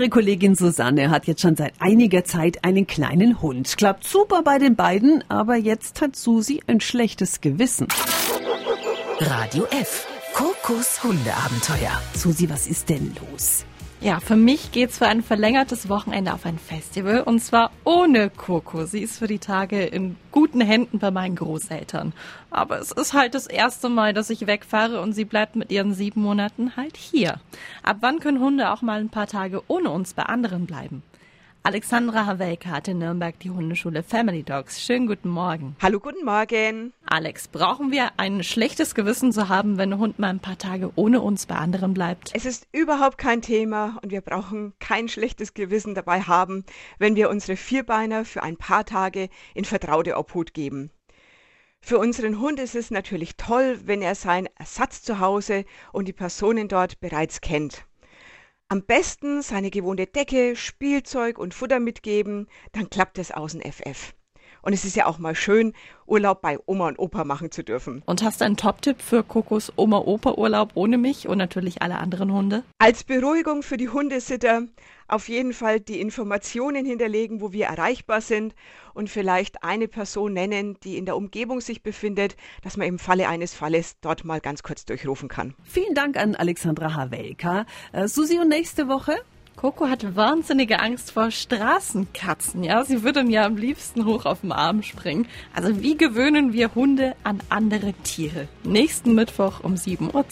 Unsere Kollegin Susanne hat jetzt schon seit einiger Zeit einen kleinen Hund. Klappt super bei den beiden, aber jetzt hat Susi ein schlechtes Gewissen. Radio F. Kokos Hundeabenteuer. Susi, was ist denn los? Ja, für mich geht's für ein verlängertes Wochenende auf ein Festival und zwar ohne Coco. Sie ist für die Tage in guten Händen bei meinen Großeltern. Aber es ist halt das erste Mal, dass ich wegfahre und sie bleibt mit ihren sieben Monaten halt hier. Ab wann können Hunde auch mal ein paar Tage ohne uns bei anderen bleiben? Alexandra Havelka hat in Nürnberg die Hundeschule Family Dogs. Schönen guten Morgen. Hallo, guten Morgen. Alex, brauchen wir ein schlechtes Gewissen zu haben, wenn ein Hund mal ein paar Tage ohne uns bei anderen bleibt? Es ist überhaupt kein Thema und wir brauchen kein schlechtes Gewissen dabei haben, wenn wir unsere Vierbeiner für ein paar Tage in vertraute Obhut geben. Für unseren Hund ist es natürlich toll, wenn er seinen Ersatz zu Hause und die Personen dort bereits kennt. Am besten seine gewohnte Decke, Spielzeug und Futter mitgeben, dann klappt es außen FF. Und es ist ja auch mal schön, Urlaub bei Oma und Opa machen zu dürfen. Und hast du einen Top-Tipp für Kokos Oma-Opa-Urlaub ohne mich und natürlich alle anderen Hunde? Als Beruhigung für die Hundesitter auf jeden Fall die Informationen hinterlegen, wo wir erreichbar sind und vielleicht eine Person nennen, die in der Umgebung sich befindet, dass man im Falle eines Falles dort mal ganz kurz durchrufen kann. Vielen Dank an Alexandra Havelka. Äh, Susi, und nächste Woche? Coco hat wahnsinnige Angst vor Straßenkatzen. Ja, sie würde mir am liebsten hoch auf den Arm springen. Also wie gewöhnen wir Hunde an andere Tiere? Nächsten Mittwoch um 7.10 Uhr.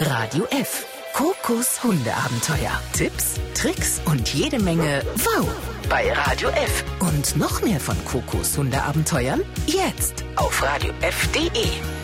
Radio F. Kokos Hundeabenteuer. Tipps, Tricks und jede Menge Wow bei Radio F. Und noch mehr von Kokos Hundeabenteuern jetzt auf radiof.de.